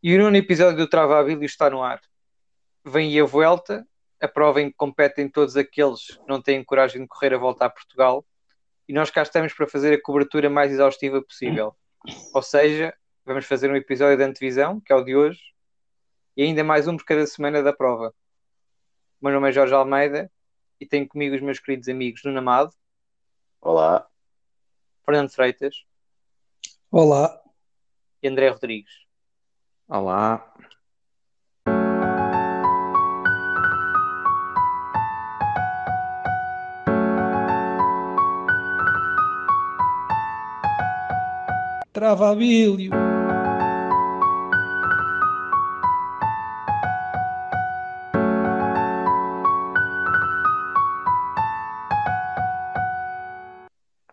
E o nono episódio do Travabilho está no ar. Vem aí a volta, a prova em que competem todos aqueles que não têm coragem de correr a volta a Portugal, e nós cá estamos para fazer a cobertura mais exaustiva possível. Ou seja, vamos fazer um episódio de antevisão, que é o de hoje, e ainda mais um por cada semana da prova. O meu nome é Jorge Almeida e tenho comigo os meus queridos amigos Nuno Amado. Olá. Fernando Freitas. Olá. E André Rodrigues. Olá. Travabilho.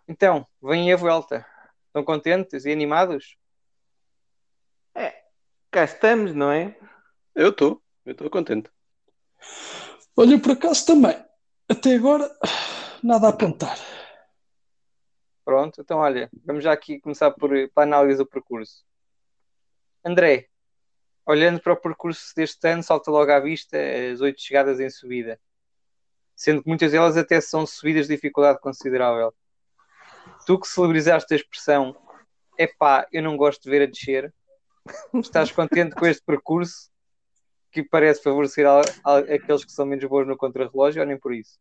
Então, vem a volta. Estão contentes e animados? Cá estamos, não é? Eu estou, eu estou contente. Olha, por acaso também. Até agora, nada a apontar. Pronto, então olha, vamos já aqui começar por, pela análise do percurso. André, olhando para o percurso deste ano, salta logo à vista as oito chegadas em subida, sendo que muitas delas até são subidas de dificuldade considerável. Tu que celebrizaste a expressão, epá, eu não gosto de ver a descer, Estás contente com este percurso que parece favorecer a, a, aqueles que são menos bons no contrarrelógio ou nem por isso?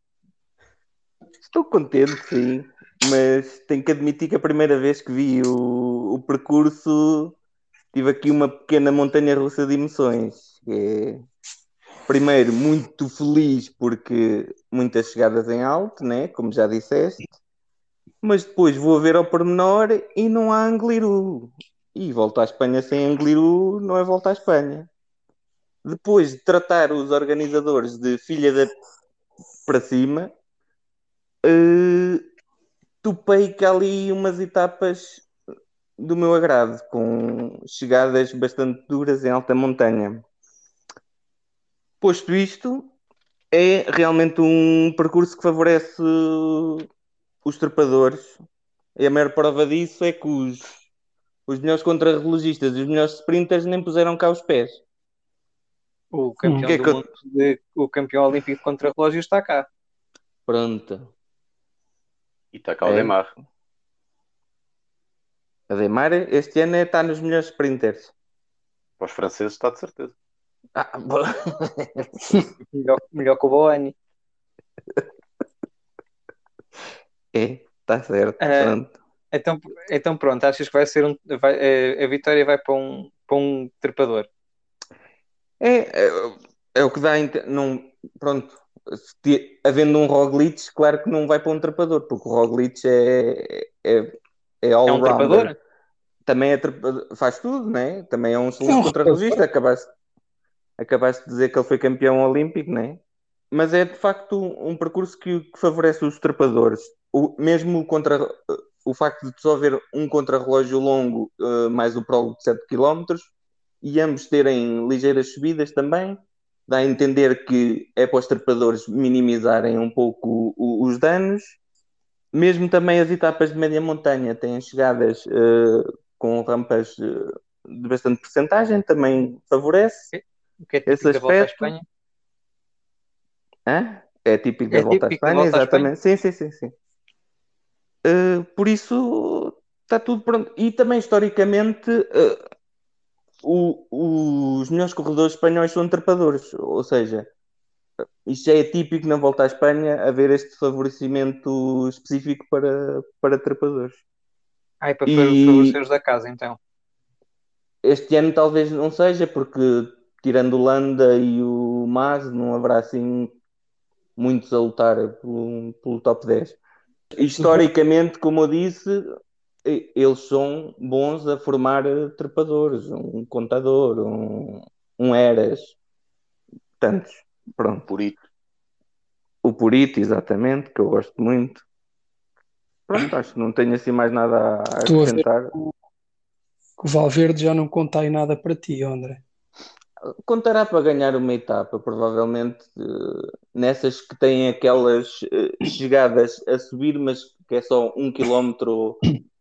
Estou contente, sim, mas tenho que admitir que a primeira vez que vi o, o percurso tive aqui uma pequena montanha russa de emoções. É, primeiro, muito feliz porque muitas chegadas em alto, né? como já disseste, mas depois vou a ver ao pormenor e não há Angliru. E volta à Espanha sem Angliru não é volta à Espanha. Depois de tratar os organizadores de filha da para cima, uh, topei que ali umas etapas do meu agrado, com chegadas bastante duras em alta montanha. Posto isto, é realmente um percurso que favorece os trepadores. E a maior prova disso é que os os melhores contrarrelogistas e os melhores sprinters nem puseram cá os pés. O campeão, hum. do mundo de, o campeão olímpico de contrarrelógio está cá. Pronto. E está cá é. o Demar. A Demar este ano está nos melhores sprinters. Para os franceses está de certeza. Ah, melhor, melhor que o Boani. É, está certo. Uh, pronto. Então, então pronto, achas que vai ser um. Vai, eh, a vitória vai para um, para um trepador? É, é, é o que dá. Não, pronto, se, havendo um Roglic, claro que não vai para um trepador, porque o Roglic é, é, é all É um trepador? Também é trepador, faz tudo, né? Também é um excelente é contrarrelogista. Acabaste, acabaste de dizer que ele foi campeão olímpico, né? Mas é de facto um, um percurso que, que, favorece os trepadores. O, mesmo contra o facto de só haver um contrarrelógio longo, uh, mais o prólogo de 7 km, e ambos terem ligeiras subidas também, dá a entender que é para os trepadores minimizarem um pouco os danos. Mesmo também as etapas de média montanha têm chegadas uh, com rampas uh, de bastante porcentagem, também favorece o que é esse aspecto. Da volta à Espanha? Hã? É típico da é volta à Espanha, exatamente. Sim, sim, sim, sim. Uh, por isso está tudo pronto. E também historicamente uh, o, os melhores corredores espanhóis são trepadores, ou seja, isto já é típico na volta à Espanha haver este favorecimento específico para, para trepadores. Ah, e para e... favorecer os da casa então. Este ano talvez não seja, porque tirando o Landa e o Mas, não haverá assim muitos a lutar pelo, pelo top 10 historicamente, como eu disse, eles são bons a formar trepadores, um contador, um, um eras, tantos. Pronto. Purito. O Purito, exatamente, que eu gosto muito. Pronto, acho que não tenho assim mais nada a acrescentar. o Valverde já não conta aí nada para ti, André. Contará para ganhar uma etapa, provavelmente, nessas que têm aquelas uh, chegadas a subir, mas que é só um quilómetro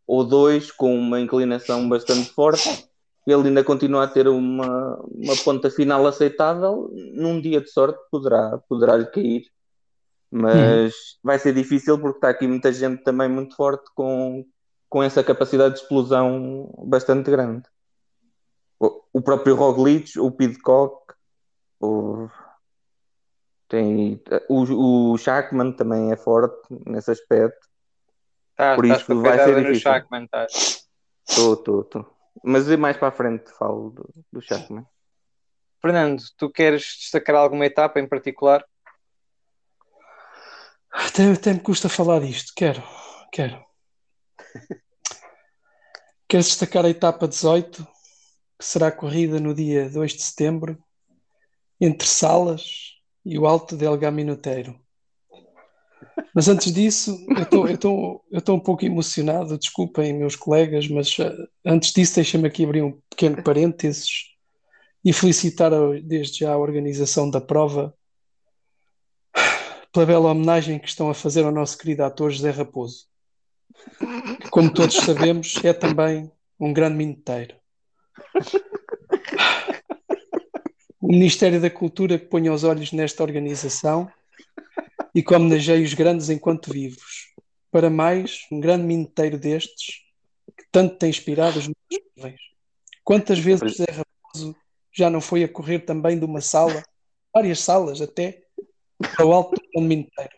ou dois, com uma inclinação bastante forte. ele ainda continua a ter uma, uma ponta final aceitável, num dia de sorte poderá, poderá lhe cair. Mas uhum. vai ser difícil porque está aqui muita gente também muito forte com, com essa capacidade de explosão bastante grande. O, próprio Roglic, o Pidcock, o, tem, o, o Shackman também é forte nesse aspecto. Tá, Por isso vai ser difícil. Shackman, tá. Estou, estou, estou. Mas mais para a frente falo do, do Shackman. Fernando, tu queres destacar alguma etapa em particular? Até, até me custa falar disto. Quero, quero. Quero destacar a etapa 18, que será corrida no dia 2 de setembro, entre Salas e o Alto del Gaminuteiro. Mas antes disso, eu estou um pouco emocionado, desculpem, meus colegas, mas uh, antes disso, deixem-me aqui abrir um pequeno parênteses e felicitar desde já a organização da prova pela bela homenagem que estão a fazer ao nosso querido ator José Raposo. Que, como todos sabemos, é também um grande minuteiro. O Ministério da Cultura que ponha os olhos nesta organização e que homenageie os grandes enquanto vivos. Para mais, um grande minuteiro destes que tanto tem inspirado os nossos jovens. Quantas vezes José Raposo já não foi a correr também de uma sala, várias salas até, para o alto do minuteiro?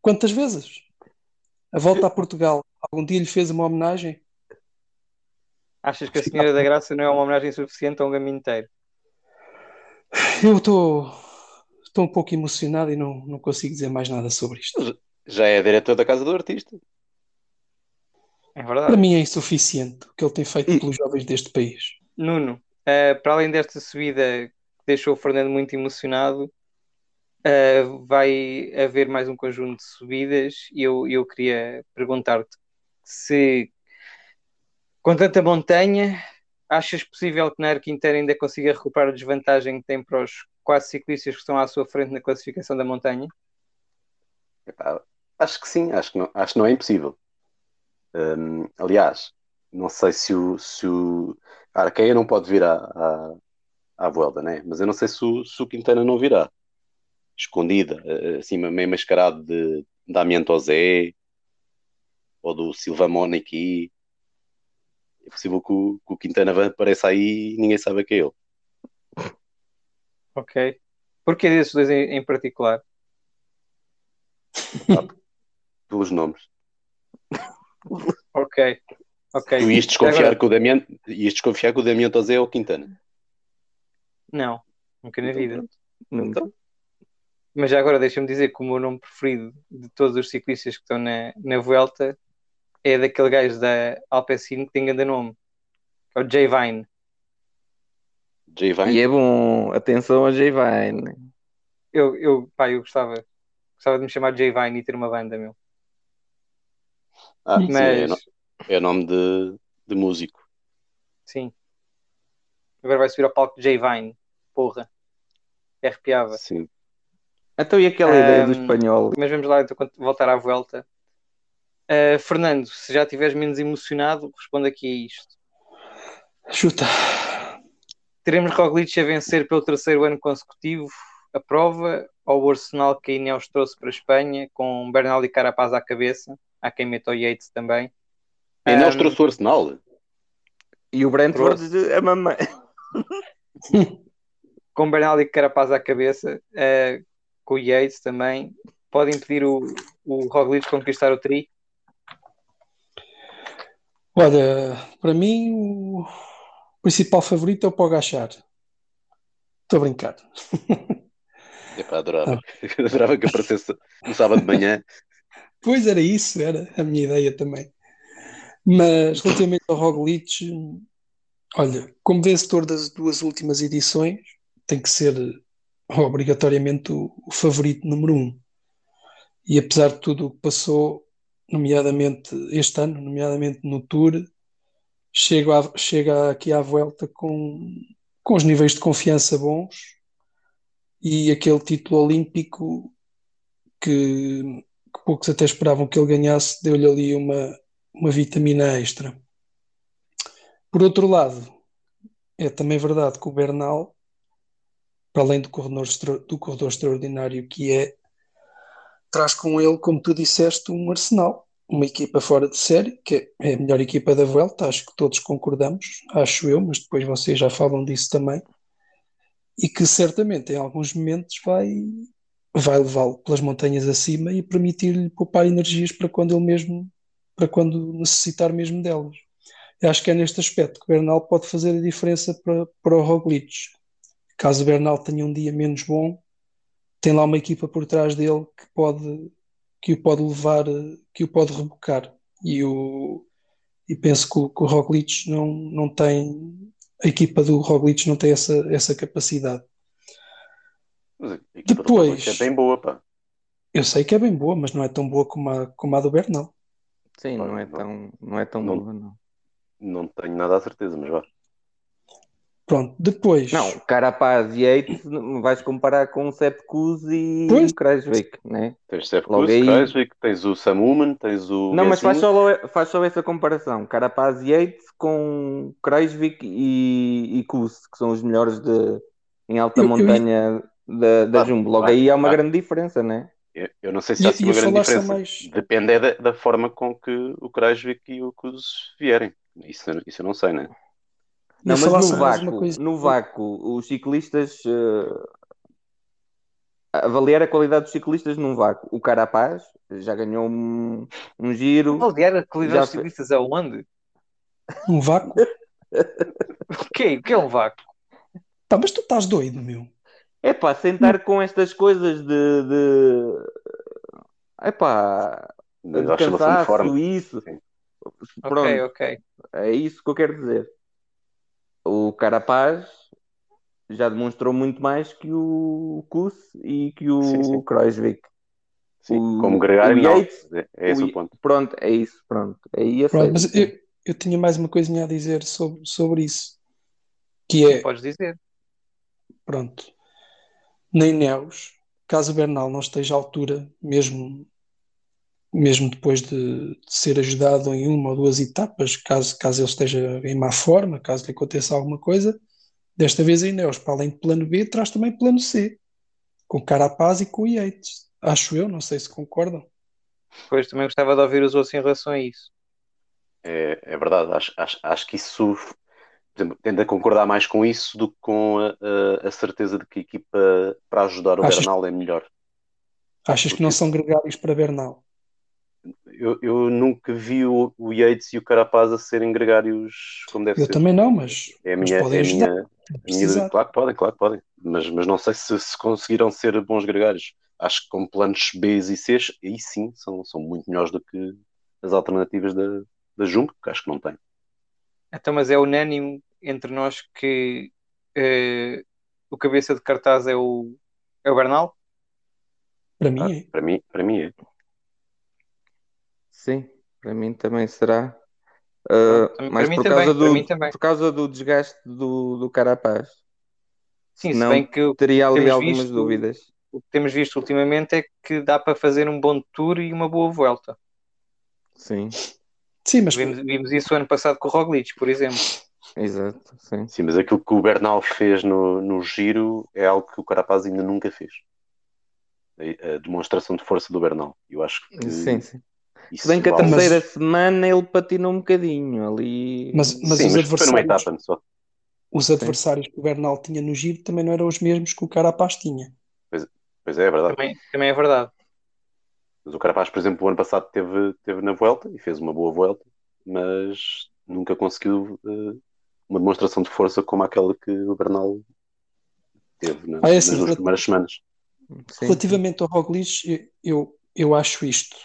Quantas vezes? A volta a Portugal, algum dia lhe fez uma homenagem? Achas que a Senhora da Graça não é uma homenagem suficiente a um caminho inteiro? Eu estou estou um pouco emocionado e não, não consigo dizer mais nada sobre isto. Já é diretor da casa do artista. É verdade. Para mim é insuficiente o que ele tem feito e... pelos jovens deste país. Nuno, uh, para além desta subida que deixou o Fernando muito emocionado, uh, vai haver mais um conjunto de subidas e eu, eu queria perguntar-te se com tanta montanha achas possível que na Arquinteira ainda consiga recuperar a desvantagem que tem para os quatro ciclistas que estão à sua frente na classificação da montanha? Acho que sim, acho que não, acho que não é impossível. Um, aliás, não sei se o, se o a Arqueia não pode vir à, à, à Vuelta, né? mas eu não sei se o, se o Quintana não virá. Escondida, eh, assim, meio mascarado de Damian Tozé ou do Silva Moniki. É possível que o, que o Quintana apareça aí e ninguém sabe que é ele. Ok. Porquê desses dois em, em particular? Ah, pelos nomes. ok. Ok. Tu ias desconfiar, Agora... que o Damian, ias desconfiar que o Damian Tozé é o Quintana? Não, nunca na vida. Então. Mas já agora deixa-me dizer que o meu nome preferido de todos os ciclistas que estão na, na Vuelta é daquele gajo da Alpecin que tem grande nome, é o Jay Vine. J Vine. E é bom, atenção a J Vine. Eu, eu, pá, eu gostava, gostava de me chamar J Vine e ter uma banda, meu. Ah, Mas... sim, é, no, é nome de, de músico. Sim. Agora vai subir ao palco J Vine, porra. Arrepiava. Sim. Então e aquela um, ideia do espanhol? Mas vamos lá então voltar à volta. Uh, Fernando, se já estiveres menos emocionado, responde aqui a isto. Chuta. Teremos Roglic a vencer pelo terceiro ano consecutivo a prova ou o Arsenal que a Ineos trouxe para a Espanha com Bernal e Carapaz à cabeça, há quem meta o Yates também. A Ineos um, trouxe o Arsenal? E o Brentford trouxe. a mamãe. com Bernal e Carapaz à cabeça, uh, com o Yates também, pode impedir o, o Roglic conquistar o tri? Olha, para mim o principal favorito é o Pogachar. Estou a brincar. Epá, adorava. Ah. adorava que aparecesse no sábado de manhã. Pois era isso, era a minha ideia também. Mas relativamente ao Roglic, olha, como vencedor das duas últimas edições, tem que ser obrigatoriamente o, o favorito número um. E apesar de tudo o que passou, nomeadamente este ano, nomeadamente no Tour, chega, a, chega aqui à volta com, com os níveis de confiança bons e aquele título olímpico que, que poucos até esperavam que ele ganhasse, deu-lhe ali uma, uma vitamina extra. Por outro lado, é também verdade que o Bernal, para além do corredor, do corredor extraordinário que é, traz com ele, como tu disseste, um Arsenal, uma equipa fora de série, que é a melhor equipa da Vuelta, acho que todos concordamos, acho eu, mas depois vocês já falam disso também, e que certamente em alguns momentos vai, vai levá-lo pelas montanhas acima e permitir-lhe poupar energias para quando ele mesmo, para quando necessitar mesmo delas. Eu acho que é neste aspecto que o Bernal pode fazer a diferença para, para o Roglic. Caso o Bernal tenha um dia menos bom, tem lá uma equipa por trás dele que pode que o pode levar, que o pode rebocar. E, o, e penso que o, que o Roglic não, não tem, a equipa do Roglic não tem essa, essa capacidade. Mas a equipa do Depois- é bem boa, pá. Eu sei que é bem boa, mas não é tão boa como a, como a do Bernal. Sim, não é Não. tão, não é tão Não. boa, não. Não tenho nada a certeza, mas vá. Pronto, depois. Não, Carapaz e não vais comparar com o Sepp Kuss e Pois. o Kreisvik, né? Tens Kuss, aí- Kreisvik, tens o Sam Uman, tens o Não, mas faz só, faz só essa comparação. Carapaz e Yates com Kreisvik e, e Kuss, que são os melhores de, em alta Eu- eu montanha da, da Ah, Jumbo. Logo ah, aí há uma ah. grande diferença, né? Eu, eu não sei se há assim uma grande diferença. mais- Depende é da, da forma com que o Kreisvik e o Kuss vierem. Isso, eu- isso eu não sei, né? Não, mas no uma vácuo, coisa. no vácuo, os ciclistas eh, avaliar a qualidade dos ciclistas num vácuo. O Carapaz já ganhou um, um giro. Aliás, a qualidade Já dos ciclistas é onde? Um vácuo. O quê? O que é um vácuo? Pá, mas tu estás doido, meu. É pá, sentar com estas coisas de, de... Epá, Da de cansaço, forma. isso. Sim. Pronto, Ok, ok. é isso que eu quero dizer. O Carapaz já demonstrou muito mais que o Kuss e que o Sim, sim. Kreuzvik. Sim, O- como gregário, o não. Yates- É, é esse O- o ponto. Pronto, é isso, pronto. Aí Pronto, aceito. mas eu, eu tinha mais uma coisinha a dizer sobre, sobre isso. Que é, Podes dizer. pronto, na Ineos, caso o Bernal não esteja à altura, mesmo, mesmo depois de, de ser ajudado em uma ou duas etapas, caso, caso ele esteja em má forma, caso lhe aconteça alguma coisa, desta vez a Ineos, para além de plano B, traz também plano C, com Carapaz e com Yates. Acho eu, não sei se concordam. Depois também gostava de ouvir os outros em relação a isso. É, é verdade. Acho, acho, acho que isso, por exemplo, tendo a concordar mais com isso do que com a, a- a certeza de que a equipa para ajudar o Achas- Bernal é melhor. Achas que não são gregários para Bernal? Eu, eu nunca vi o, o Yates e o Carapaz a serem gregários como deve Eu ser. também não, mas, É a mas minha, podem é ajudar. minha, minha. Claro que podem, claro que podem. Mas, mas não sei se, se conseguiram ser bons gregários. Acho que com planos B e C, aí sim são, são muito melhores do que as alternativas da, da Jumbo, que acho que não tem. Então, mas é unânime entre nós que eh, o cabeça de cartaz é o, é o Bernal? Para mim Ah, é. para mim, para mim é. Sim, para mim também será. Uh, Também- mas para mim por também, causa do, por causa do desgaste do, do Carapaz. Sim, Senão se bem que teria ali temos algumas visto- dúvidas. o que temos visto ultimamente é que dá para fazer um bom tour e uma boa volta. Sim, Sim, mas Vimos, vimos isso ano passado com o Roglic, por exemplo. exato. Sim. Sim, mas aquilo que o Bernal fez no, no giro é algo que o Carapaz ainda nunca fez. A, a demonstração de força do Bernal. Eu acho que Sim, sim. Isso Se bem que a terceira semana ele patinou um bocadinho ali. Mas- mas Sim, os mas foi numa adversários- etapa só. os adversários que o Bernal tinha no giro também não eram os mesmos que o Carapaz tinha. Pois é, é verdade. Também, também é verdade. Mas o Carapaz, por exemplo, o ano passado teve, teve na Vuelta e fez uma boa Vuelta, mas nunca conseguiu eh, uma demonstração de força como aquela que o Bernal teve na- Ah, é assim, nas duas primeiras semanas. Sim. Relativamente ao Roglic, eu, eu, eu acho isto.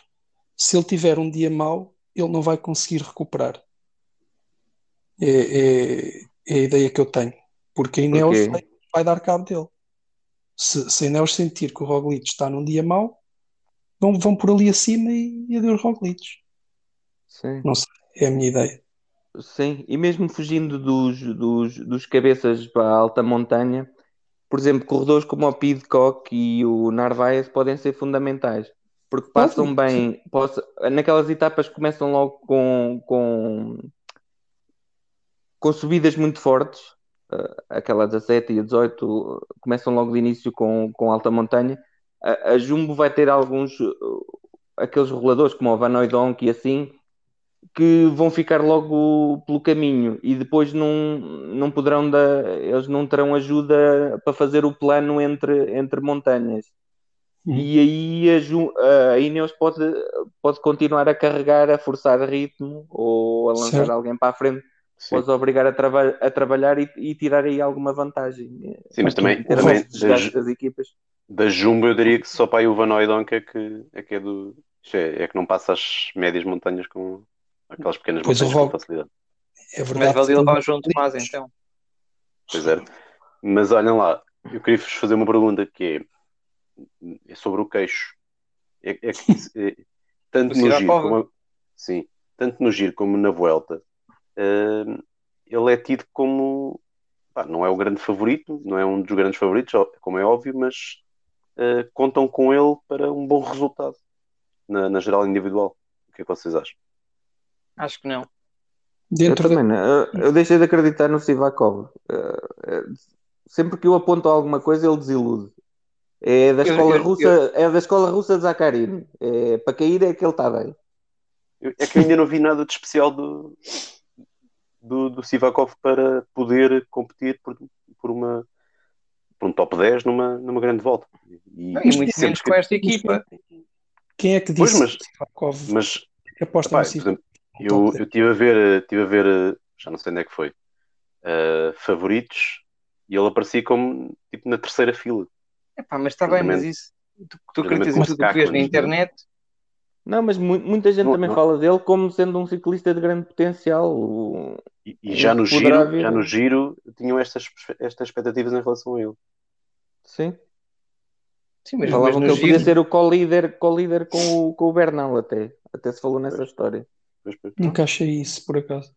Se ele tiver um dia mau, ele não vai conseguir recuperar. É, é- é a ideia que eu tenho. Porque a Ineos Porquê? vai, vai dar cabo dele. Se, se a Ineos sentir que o Roglic está num dia mau, vão, vão por ali acima e, e adeus Roglic. Sim. É a minha ideia. Sim, e mesmo fugindo dos, dos, dos cabeças para a alta montanha, por exemplo, corredores como o Pidcock e o Narvaez podem ser fundamentais, porque passam bem, possa- naquelas etapas começam logo com, com, com subidas muito fortes, uh, aquela 17 e a 18 começam logo de início com, com alta montanha. A, a Jumbo vai ter alguns, uh, aqueles roladores como o Van e assim, que vão ficar logo pelo caminho e depois não, não poderão dar, eles não terão ajuda para fazer o plano entre, entre montanhas. Uhum. E aí a, a Ineos pode, pode continuar a carregar, a forçar ritmo ou a lançar certo. alguém para a frente. Sim. Pode obrigar a, trava a trabalhar e, e, tirar aí alguma vantagem. Sim, mas também, também das, das, equipas. Da Jumbo eu diria que só para aí o Van Oudonk é que é, que é do. É, é que não passa as médias montanhas com, Aquelas pequenas pois com facilidade. É verdade. Mas valia levar o João Tomás então. Pois é. Mas olhem lá, eu queria vos fazer uma pergunta que é, é sobre o queixo. É, é, é tanto no giro como sim, tanto no giro como na volta, uh, ele é tido como pá, não é o grande favorito, não é um dos grandes favoritos, como é óbvio, mas uh, contam com ele para um bom resultado na, na geral individual. O que é que vocês acham? Acho que não. Dentro eu, também, da... eu, deixei de acreditar no Sivakov. Eh, eh, sempre que eu aponto alguma coisa, ele desilude. É da escola eu, russa, é da escola russa de Zakharin. É, para cair é que ele está bem. É que eu ainda não vi nada de especial do, do, do Sivakov para poder competir por, por, uma, por um top 10 numa, numa grande volta. E, e muito menos que... com esta equipa. Quem é que disse pois, mas, Sivakov mas, aposta no Sivakov? Eu, eu estive a ver, tive a ver, já não sei onde é que foi, uh, favoritos, e ele aparecia como tipo na terceira fila. Epá, mas está bem, mas isso tu, tu acreditas em tudo o que vês na internet? Não, mas mu muita gente não, também não. fala dele como sendo um ciclista de grande potencial. E, e já, no giro, já no giro tinham estas, estas expectativas em relação a ele. Sim. Sim, mas Falavam mas que ele giro... podia ser o co-líder co com, o, com o Bernal até. Até se falou nessa história. Nunca achei isso, por acaso.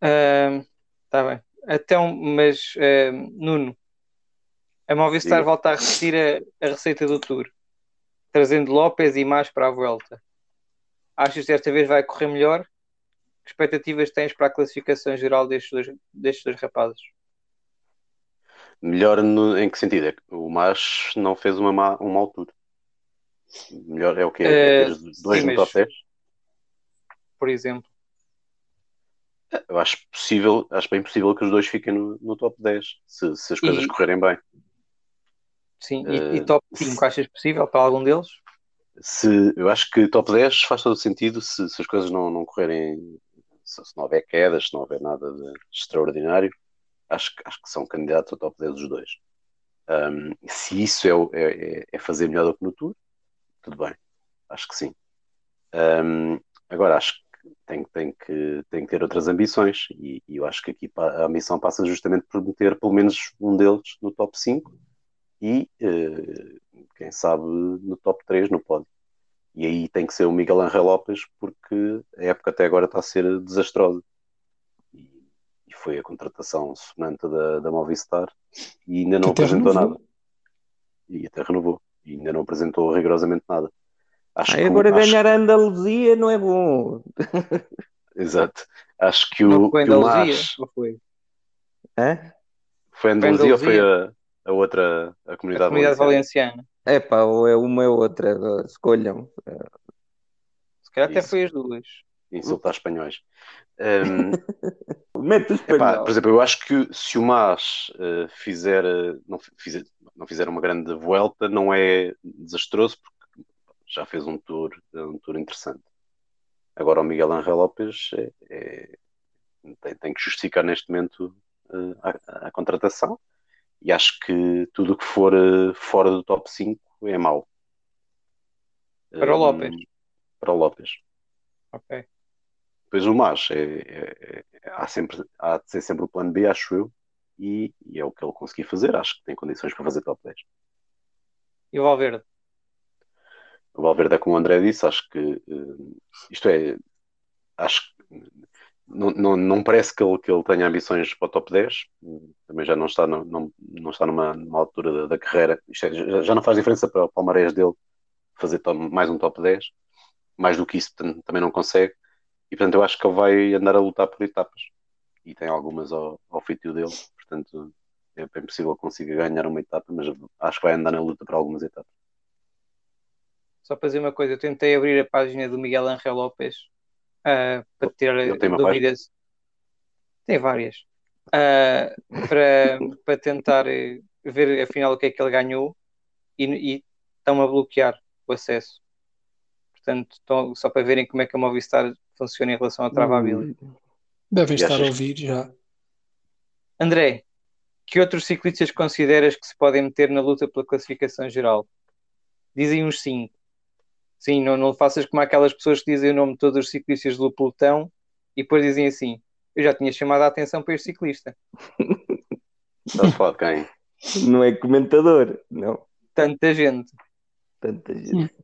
Está uh, bem. Então, mas uh, Nuno, a Movistar Sim. volta a repetir a, a, receita do Tour, trazendo López e mais para a volta. Achas que desta vez vai correr melhor? Que expectativas tens para a classificação geral destes dois, destes dois rapazes? Melhor no, em que sentido? É que o Mas não fez uma má, uma altura. Melhor é o que? É, dois no top 10? por exemplo? Eu acho possível, acho bem possível que os dois fiquem no, no top 10, se, se as coisas e, correrem bem. Sim, uh, e, e, top 5 achas possível para algum deles? Se, eu acho que top 10 faz todo sentido se, se as coisas não, não correrem, se, se, não houver quedas, se não houver nada de extraordinário, acho, acho que são candidatos ao top 10 os dois. Um, se isso é, é, é, fazer melhor do que no Tour, tudo bem, acho que sim. Um, agora, acho tem, tem, que, tem que ter outras ambições e, e, eu acho que aqui a ambição passa justamente por meter pelo menos um deles no top 5 e eh, quem sabe no top 3 no pódio. E aí tem que ser o Miguel Angel Lopes porque a época até agora está a ser desastrosa. E, e foi a contratação sonante da, da Movistar e ainda não apresentou renovou. nada. E até renovou. E ainda não apresentou rigorosamente nada. Acho Ai, agora que, ganhar acho... a Andaluzia não é bom. Exato. Acho que o, foi que o Mas... foi? É? Foi a Andaluzia, ou foi a, a outra, a comunidade, a comunidade valenciana? É pá, ou é uma ou outra, escolham. Se calhar até foi as duas. Insultar espanhóis. Um, Mete espanhol. por exemplo, eu acho que se o Mas uh, fizer, não, fizer, não fizer uma grande volta, não é desastroso, porque já fez um tour, um tour interessante. Agora o Miguel Angel Lopes é, é, tem, tem, que justificar neste momento uh, a, a, contratação e acho que tudo o que for uh, fora do top 5 é mau. Para o Lopes. Um, para o Lopes. Ok. Depois o Mas é, é, é, há, sempre, há de ser sempre o plano B, acho eu, e, e, é o que ele conseguir fazer. Acho que tem condições para fazer top 10. E o Valverde? o Valverde é como o André disse, acho que uh, isto é, acho que não, não, não parece que ele, que ele tenha ambições para o top 10, também já não está, no, não, não está numa, numa altura da, da carreira, é, já, já, não faz diferença para o palmarés dele fazer mais um top 10, mais do que isso também não consegue, e portanto eu acho que ele vai andar a lutar por etapas, e tem algumas ao, ao feitio dele, portanto é bem possível que consiga ganhar uma etapa, mas acho que vai andar na luta para algumas etapas. Só para dizer uma coisa, eu tentei abrir a página do Miguel Angel Lopes uh, para ter dúvidas. Tem várias. Uh, para, para tentar ver afinal o que é que ele ganhou e, e estão a bloquear o acesso. Portanto, estão, só para verem como é que a Movistar funciona em relação à travability. Devem estar a ouvir já. André, que outros ciclistas consideras que se podem meter na luta pela classificação geral? Dizem uns 5. Sim, não, não faças como aquelas pessoas que dizem o nome de todos os ciclistas do pelotão e depois dizem assim: Eu já tinha chamado a atenção para este ciclista. Não pode quem? Não é comentador, não. Tanta gente. Tanta gente.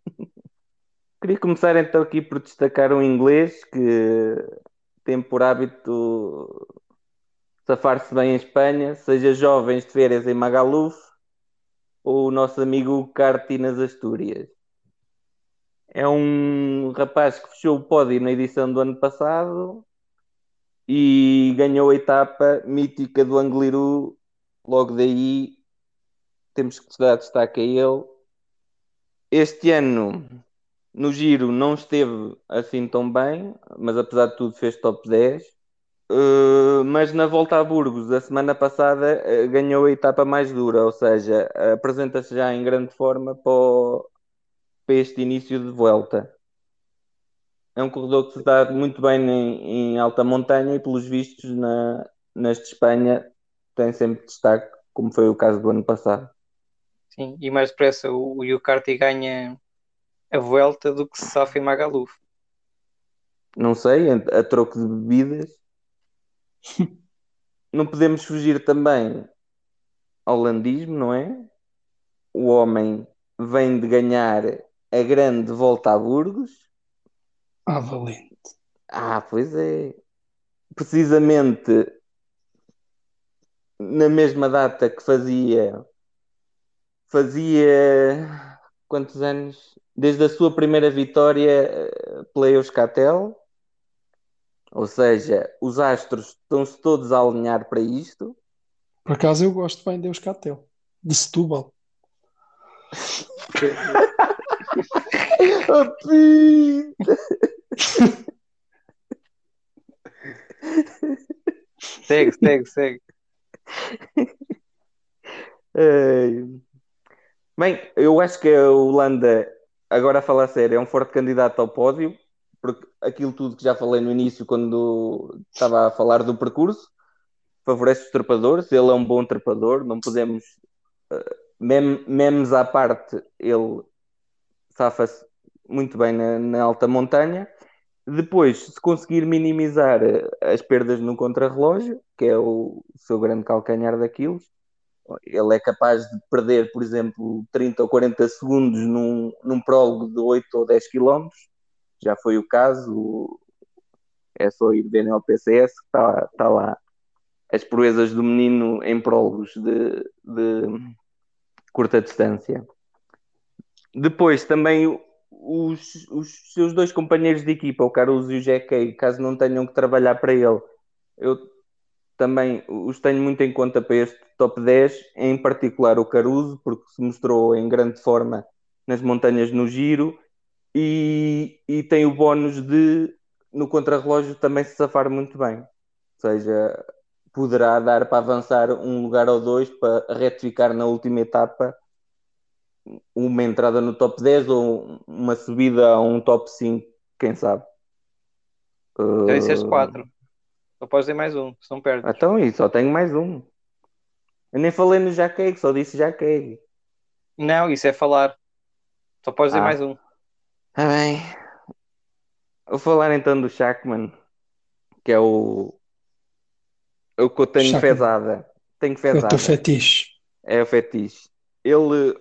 Queria começar então aqui por destacar um inglês que tem por hábito safar-se bem em Espanha, seja jovens de férias em Magaluf ou o nosso amigo Carti nas Astúrias. É um rapaz que fechou o pódio na edição do ano passado e ganhou a etapa mítica do Angliru. Logo daí temos que dar destaque a ele. Este ano no giro não esteve assim tão bem, mas apesar de tudo fez top 10. Uh, eh, mas na volta a Burgos, a semana passada, uh, ganhou a etapa mais dura, ou seja, apresenta-se já em grande forma para, o, para, este início de volta. É um corredor que se dá muito bem em, em alta montanha e, pelos vistos, na, neste Espanha tem sempre destaque, como foi o caso do ano passado. Sim, e mais depressa o, o Yucarti ganha a volta do que se safa em Magaluf. Não sei, a troco de bebidas. não podemos fugir também ao landismo, não é? O homem vem de ganhar a grande volta a Burgos. Ah, valente. Ah, pois é. Precisamente na mesma data que fazia fazia quantos anos? desde a sua primeira vitória eh, pela Euscatel, ou seja, os astros estão-se todos a alinhar para isto. Por acaso eu gosto bem de Euscatel, de Setúbal. segue, segue, segue. Bem, eu acho que a Holanda agora a falar sério, é um forte candidato ao pódio, porque aquilo tudo que já falei no início, quando estava a falar do percurso, favorece os trepadores, ele é um bom trepador, não podemos, uh, mem memes à parte, ele safa-se muito bem na, na, alta montanha. Depois, se conseguir minimizar eh, as perdas no contrarrelógio, que é o, seu grande calcanhar daquilo, ele é capaz de perder, por exemplo, 30 ou 40 segundos num, num prólogo de 8 ou 10 km. Já foi o caso. É só ir ver no PCS que está tá lá as proezas do menino em prólogos de, de curta distância. Depois também os, os, seus dois companheiros de equipa, o Caruso e o Jequei, caso não tenham que trabalhar para ele, eu também os tenho muito em conta para este top 10, em particular o Caruso, porque se mostrou em grande forma nas montanhas no giro e, e tem o bónus de no contrarrelógio também se safar muito bem. Ou seja, poderá dar para avançar um lugar ou dois para retificar na última etapa uma entrada no top 10 ou uma subida a um top 5, quem sabe. Já disseste 4. Só podes ter mais um, se não perdes. Então, e só tenho mais um. Eu nem falei no Jaqueg, só disse Jaqueg. Não, isso é falar. Só podes dizer ah. mais um. Ah, bem. Vou falar então do Shackman, que é o. É o que eu tenho Shackman. fezada. Tenho fezada. É o teu fetiche. É o fetiche. Ele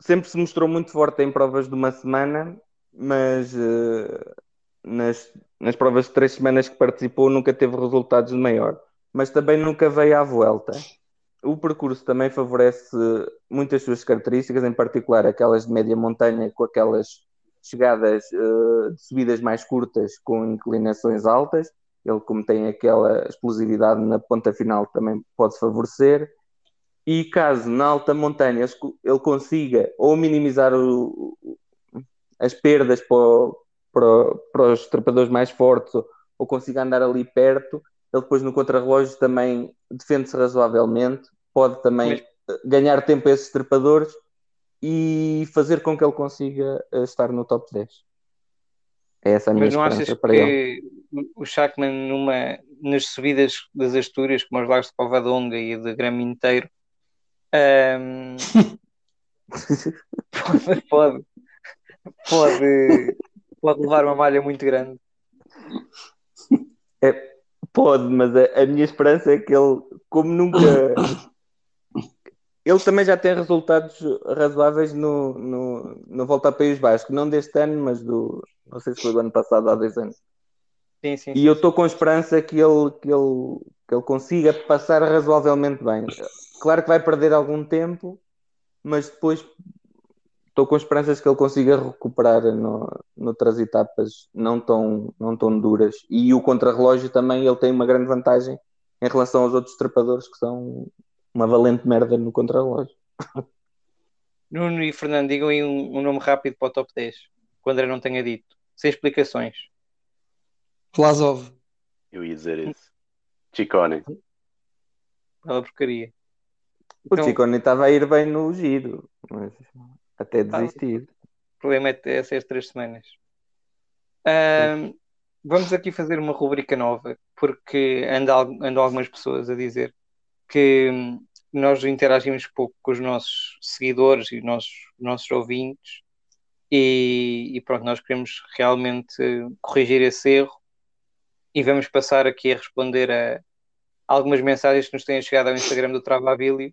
sempre se mostrou muito forte em provas de uma semana, mas uh, nas, nas provas de três semanas que participou nunca teve resultados de maior. Mas também nunca veio à volta o percurso também favorece muitas suas características, em particular aquelas de média montanha, com aquelas chegadas uh, de subidas mais curtas com inclinações altas, Ele, como tem aquela explosividade na ponta final, também pode favorecer. E caso na alta montanha ele consiga ou minimizar o, as perdas para, para, para os trepadores mais fortes ou, ou consiga andar ali perto, ele depois no contrarrelógio também defende-se razoavelmente, pode também Mas... ganhar tempo a esses trepadores e fazer com que ele consiga eh, estar no top 10. É essa a minha Mas não achas para que ele. o Shackman numa, nas subidas das Astúrias, como os lagos de Covadonga e de Grama inteiro, um, pode, pode, pode, pode levar uma malha muito grande. É, pode, mas a, a, minha esperança é que ele, como nunca. Ele também já tem resultados razoáveis no, no, no Volta a País Basco, não deste ano, mas do. Não sei se foi do ano passado, há dois anos. Sim, sim, e sim, eu estou com esperança que ele, que, ele, que ele consiga passar razoavelmente bem. Claro que vai perder algum tempo, mas depois estou com esperanças que ele consiga recuperar no, noutras etapas não tão, não tão duras. E o contrarrelógio também ele tem uma grande vantagem em relação aos outros trepadores que são uma valente merda no contrarrelógio. Nuno e Fernando, digam aí um, um, nome rápido para o top 10, que o André não tenha dito. Sem explicações. Vlasov. Eu ia dizer isso. Chicone. Bela porcaria. O então, Chicone estava a ir bem no giro, mas até desistir. o problema é ter essas três semanas. Um, vamos aqui fazer uma rubrica nova, porque andam, andam algumas pessoas a dizer que nós interagimos pouco com os nossos seguidores e nossos, nossos ouvintes e, e, pronto, nós queremos realmente corrigir esse erro e vamos passar aqui a responder a algumas mensagens que nos têm chegado ao Instagram do Travabilio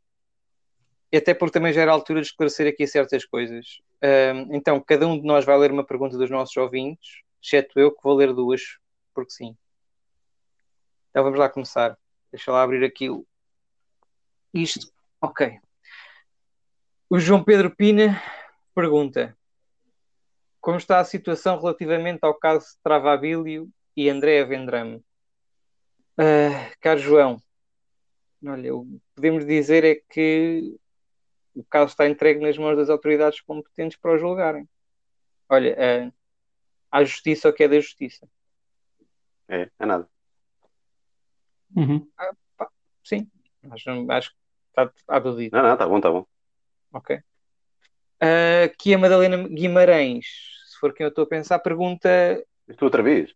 e até porque também já era a altura de esclarecer aqui certas coisas. Um, então, cada um de nós vai ler uma pergunta dos nossos ouvintes, exceto eu, que vou ler duas, porque sim. Então vamos lá começar. Deixa lá abrir aqui isto. Ok. O João Pedro Pina pergunta: Como está a situação relativamente ao caso de Travabilio e Andréa Vendrame? Uh, caro João, olha, o que podemos dizer é que o caso está entregue nas mãos das autoridades competentes para o julgarem. Olha, é, há justiça o que é da justiça. É, é nada. Uhum. Ah, pá, sim, acho, acho que está, está tudo dito. Não, não, está bom, está bom. Ok. Uh, aqui a Madalena Guimarães, se for quem eu estou a pensar, pergunta. tu outra vez?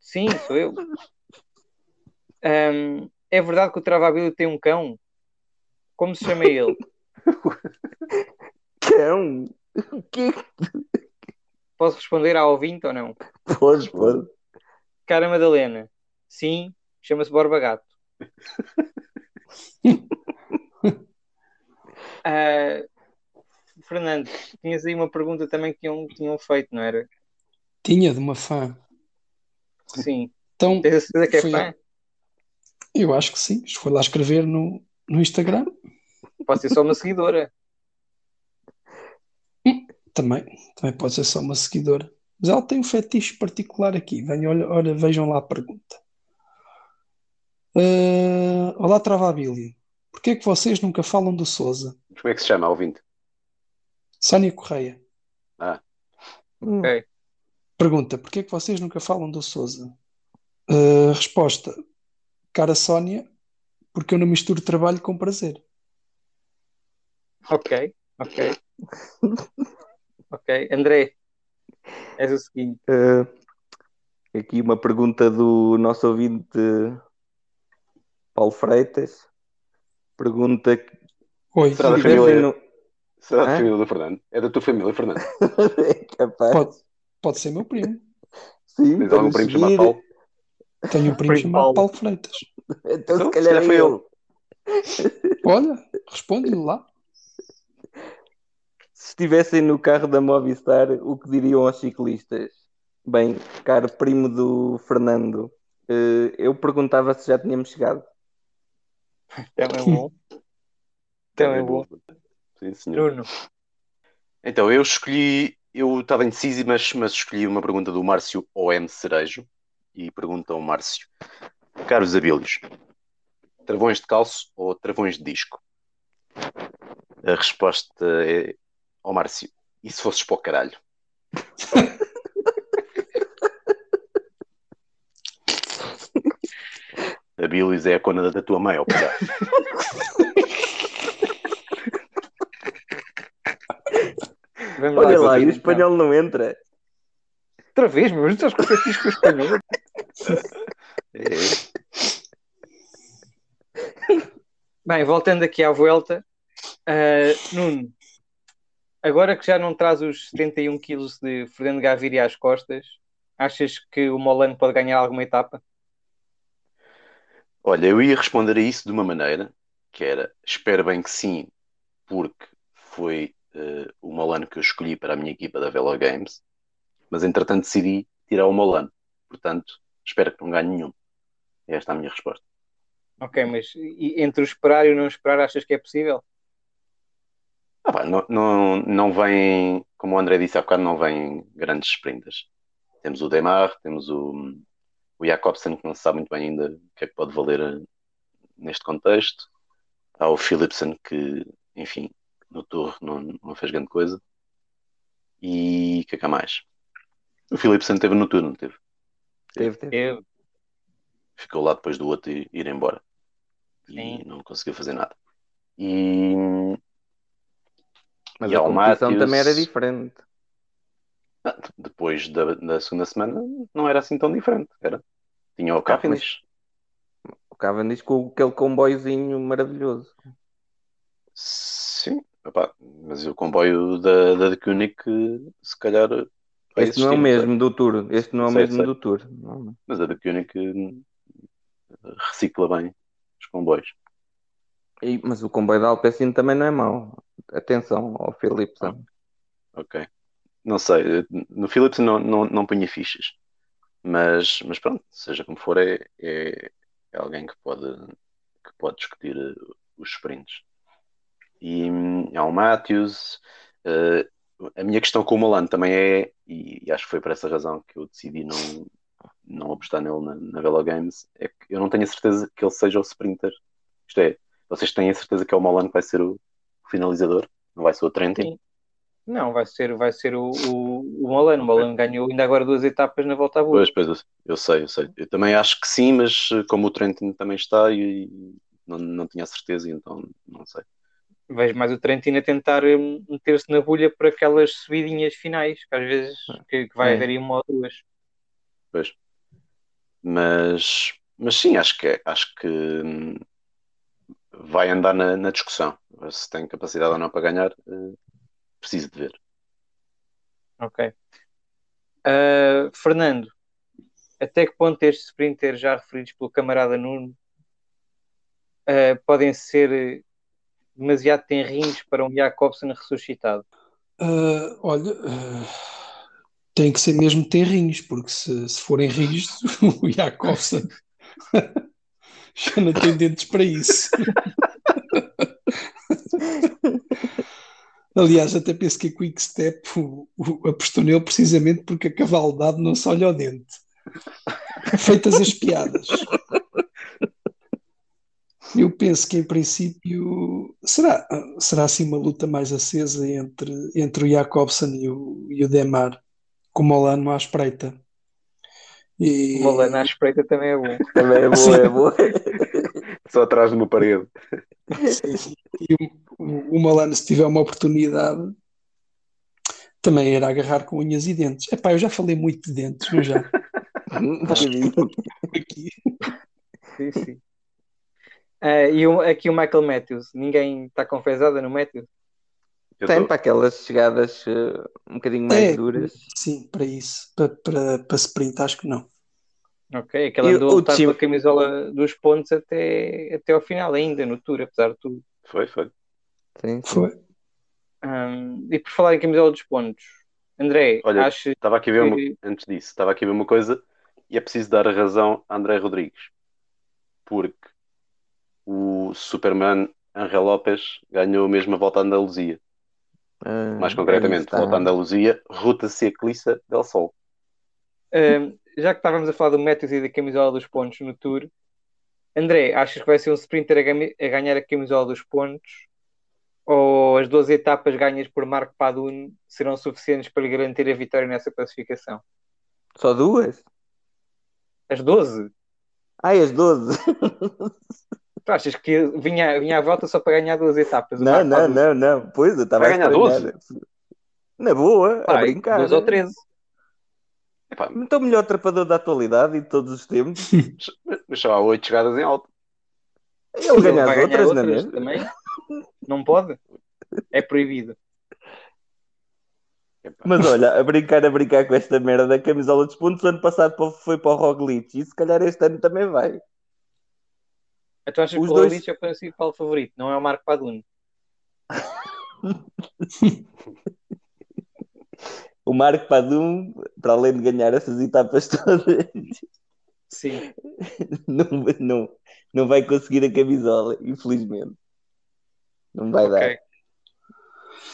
Sim, sou eu. Um, é verdade que o Travabilho tem um cão? Como se chama ele? Cão? O que Posso responder ao ouvinte ou não? Pode, pode. Cara Madalena, sim, chama-se Borba Gato. uh, Fernando, tinhas aí uma pergunta também que tinham, tinham feito, não era? Tinha, de uma fã. Sim. Então, Tens a certeza que é fã? Eu acho que sim. Foi lá escrever no, no Instagram. Pode ser só uma seguidora. Também, também pode ser só uma seguidora. Mas ela tem um fetiche particular aqui. Venham, olha, olha, vejam lá a pergunta. Uh, olá, Travabilio. Porquê é que vocês nunca falam do Souza? Como é que se chama, ouvinte? Sónia Correia. Ah. Ok. Pergunta: porquê é que vocês nunca falam do Souza? Uh, resposta: Cara Sónia, porque eu não misturo trabalho com prazer. Ok, ok. ok, André, és o seguinte. Uh, aqui uma pergunta do nosso ouvinte Paulo Freitas. Pergunta Oi, será da família, no... será da família do Fernando? É da tua família, Fernando? é capaz. Pode, pode ser meu primo. Sim, Tens algum primo chamado Paulo? Tenho um primo chamado Paulo. Paulo Freitas. Então, então se calhar foi ele. Olha, responde-lhe lá. Se estivessem no carro da Movistar, o que diriam aos ciclistas? Bem, caro primo do Fernando, eh, eu perguntava se já tínhamos chegado. Também bom. Também bom. Sim, senhor. Bruno. Então, eu escolhi, eu estava indeciso, mas, mas escolhi uma pergunta do Márcio OM Cerejo. e pergunta ao Márcio: Caros Abílios, travões de calço ou travões de disco? A resposta é ao Márcio: E se fosses para o caralho? Abílios é a cona da tua mãe, ó. Vamos Olha lá, e o espanhol não entra. Outra vez, meu, estás com o que fiz com o espanhol? É, Bem, voltando aqui à volta, ah, Nuno, agora que já não traz os 71 quilos de Fernando Gaviria às costas, achas que o Molano pode ganhar alguma etapa? Olha, eu ia responder a isso de uma maneira que era: espero bem que sim, porque foi eh, o Molano que eu escolhi para a minha equipa da Velo Games, mas entretanto decidi tirar o Molano, portanto, espero que não ganhe nenhum. É esta a minha resposta. Ok, mas e- entre o esperar e o não esperar, achas que é possível? Ah, pá, não, não, não vem, como o André disse há bocado, não vem grandes sprinters. Temos o Demar, temos o, o Jacobsen, que não se sabe muito bem ainda o que é que pode valer eh, neste contexto. Há o Philipsen, que, enfim, no Tour não, não fez grande coisa. E o que é que há mais? O Philipsen teve no Tour, não teve? Teve, teve. Eu, Ficou lá depois do outro ir, ir embora. Sim. E não conseguiu fazer nada. E, Mas E a competição Matthews- também era diferente. Ah, depois da, da segunda semana não era assim tão diferente. Era. Tinha o Ah, Cavendish. O Cavendish com aquele comboiozinho maravilhoso. Opá, mas o comboio da, da De que se calhar vai Este não é o existir, mesmo do Tour. Este não é o Sei, mesmo sei. do Tour. Não. Mas a De Koenig recicla bem os comboios. E- mas o comboio da Alpecin também não é mau. Atenção ao Philipsen. Ok. Não sei, no Philips não, não, não punha fichas. Mas, mas pronto, seja como for, é, é, é alguém que pode, que pode discutir os sprints. E hum, há o Matthews. eh, a minha questão com o Molano também é, e, e acho que foi por essa razão que eu decidi não, não apostar nele na, na Velo Games, é que eu não tenho a certeza que ele seja o sprinter. Isto é, vocês têm a certeza que é o Molano que vai ser o finalizador? Não vai ser o Trentin? Não, vai ser, vai ser o, o, o Molano. O Molano ganhou ainda agora duas etapas na volta à boa. Pois, pois, eu, sei, eu sei. Eu também acho que sim, mas eh, como o Trentin também está e, não, não tinha certeza, então não sei. Vejo mais o Trentino a tentar hum, meter-se na bolha por aquelas subidinhas finais, que às vezes que, que vai É. haver aí uma ou duas. Pois. Mas, mas sim, acho que, acho que hum, vai andar na, na discussão. Se tem capacidade ou não para ganhar, eh, preciso de ver. Ok. Ah, Fernando, até que ponto estes sprinters já referidos pelo camarada Nuno ah, podem ser demasiado tenrinhos para um Jacobsen ressuscitado? Ah, olha, ah, tem que ser mesmo terrinhos, porque se, se forem rígidos, o Jacobsen já não tem dentes para isso. Aliás, até penso que a Quick Step o, o, apostou nele precisamente porque a cavaldade não se olha ao dente. Feitas as piadas. Eu penso que em princípio será, será assim uma luta mais acesa entre, entre o Jacobsen e o, e o Demar, com o Molano à espreita. E, O Molano à espreita também é bom. Também é boa, Sim. é boa. Só atrás de uma parede. Sim, e o, o, o Molano, se tiver uma oportunidade, também irá agarrar com unhas e dentes. Epá, eu já falei muito de dentes, não já? Aqui. Sim, sim. Ah, e o- aqui o Michael Matthews, ninguém está confesada no Matthews? Eu Tem tô- para aquelas chegadas eh, um bocadinho mais É, duras. Sim, para isso. Para, para, para sprint, acho que não. Ok, aquela E andou a o lutar time- pela camisola dos pontos até, até ao final ainda, no Tour, apesar de tudo. Foi, foi. Sim. Foi. Ahm, e por falar em camisola dos pontos, André, Olha, acho Estava aqui a ver uma, que antes disso, estava aqui a ver uma coisa e é preciso dar a razão a André Rodrigues. Porque o Superman Angel Lopes ganhou mesmo a volta à Andaluzia. Ah, Mais concretamente, está. volta à Andaluzia, Ruta Ciclista del Sol. já que estávamos a falar do Matthews e da camisola dos pontos no Tour, André, achas que vai ser um sprinter a, a ganhar a camisola dos pontos? Ou as 12 etapas ganhas por Marco Padun serão suficientes para lhe garantir a vitória nessa classificação? Só duas? As 12? Ai, as 12. Tu achas que vinha, vinha à volta só para ganhar duas etapas? Não, não, não, não. Pois, eu estava a ganhar estranhar. Na boa, Pá, a brincar. 12 ou 13. Epá, Então, o melhor trapador da atualidade e de todos os tempos. mas só há oito chegadas em alto. Ele ganha as outras, não é mesmo? também? Não pode? É proibido. Epá, Mas olha, a brincar, a brincar com esta merda da camisola dos pontos, ano passado pa- foi para o Roglic e se calhar este ano também vai. Então achas Os que o dois- é o principal favorito, não é o Marco Padun? O Marco Padum, para além de ganhar essas etapas todas, Sim. não, não, não vai conseguir a camisola, infelizmente. Não vai dar.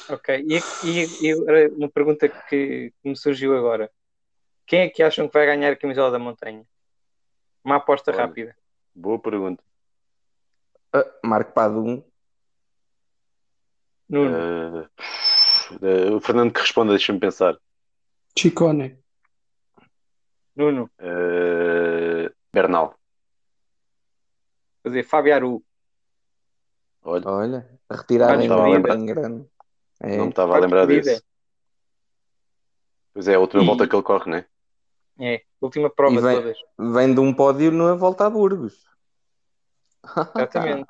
Ok. E, e, e agora uma pergunta que, que me surgiu agora. Quem é que acham que vai ganhar a camisola da montanha? Uma aposta Olha. rápida. boa pergunta. Ah, Marco Padum, Nuno, Eh, eh, o Fernando que responda, deixa-me pensar. Chicone. Nuno, Eh, Bernal. quer dizer, Fábio Aru. Olha, olha, a retirada em em grande. É. não me estava a lembrar disso. Pois é, a última E- volta que ele corre, né? É, última prova E de todas. Vem de um pódio na volta a Burgos. Exatamente.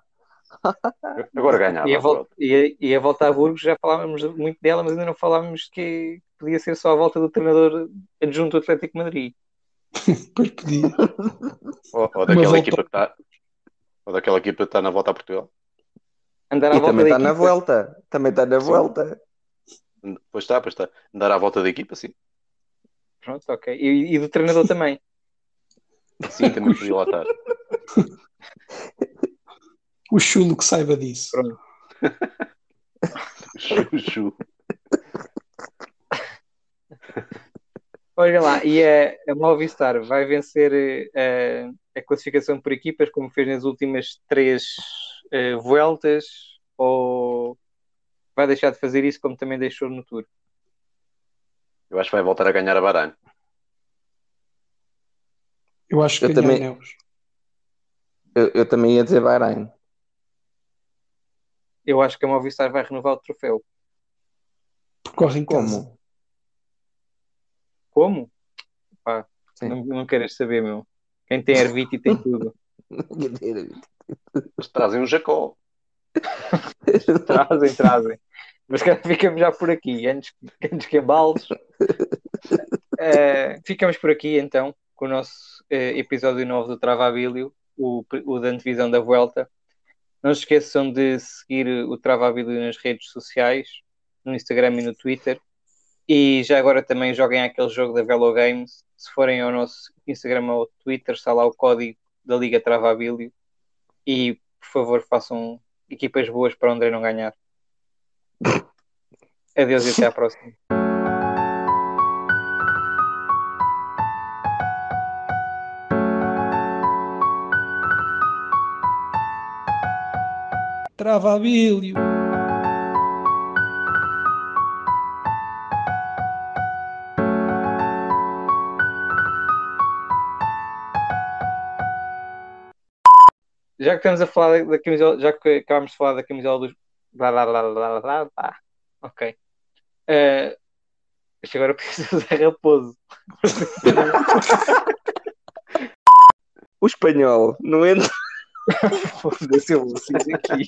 Agora ganhava. E a, a volta, volta. e, a, Burgos já falávamos muito dela, mas ainda não falávamos que podia ser só a volta do treinador adjunto do Atlético de Madrid. Pois podia. Ou, ou daquela volta- equipa que está. Ou daquela equipa que está na volta a Portugal. Andar à E volta também da está na equipa. volta. Também está na Sim. volta. Pois está, pois está. Andar à volta da equipa, sim. Pronto, ok. E, e do treinador também. Sim, também podia lá estar. O chulo que saiba disso. Pronto. Chuchu. Olha lá, e a, a Movistar vai vencer eh, a, classificação por equipas, como fez nas últimas três eh, voltas, ou vai deixar de fazer isso, como também deixou no Tour? Eu acho que vai voltar a ganhar a Bahrein. Eu acho que Eu ganha também- Neus. Eu, eu também ia dizer Bahrein. Eu acho que a Movistar vai renovar o troféu. Porque corre em casa. Como? Como? Pá, não, não queres saber, meu. Quem tem Erviti tem tudo. Eles trazem um Jacó. Trazem, trazem. Mas cara, ficamos já por aqui, antes, antes que embales. Eh, ficamos por aqui então com o nosso eh, episódio novo do Travabilio, o, o da antevisão da Vuelta. Não se esqueçam de seguir o Travabilio nas redes sociais, no Instagram e no Twitter. E já agora também joguem aquele jogo da Velo Games. Se forem ao nosso Instagram ou Twitter, está lá o código da Liga Travabilio. E por favor façam equipas boas para o André não ganhar. Adeus e até à próxima. Travabilho. Já que estamos a falar da camisola, já que acabámos de falar da camisola dos. Blá, blá, blá, blá, blá, blá. Ok. Uh, isto agora precisa de raposo. O espanhol, não entra. Foda-se, eu vou aqui.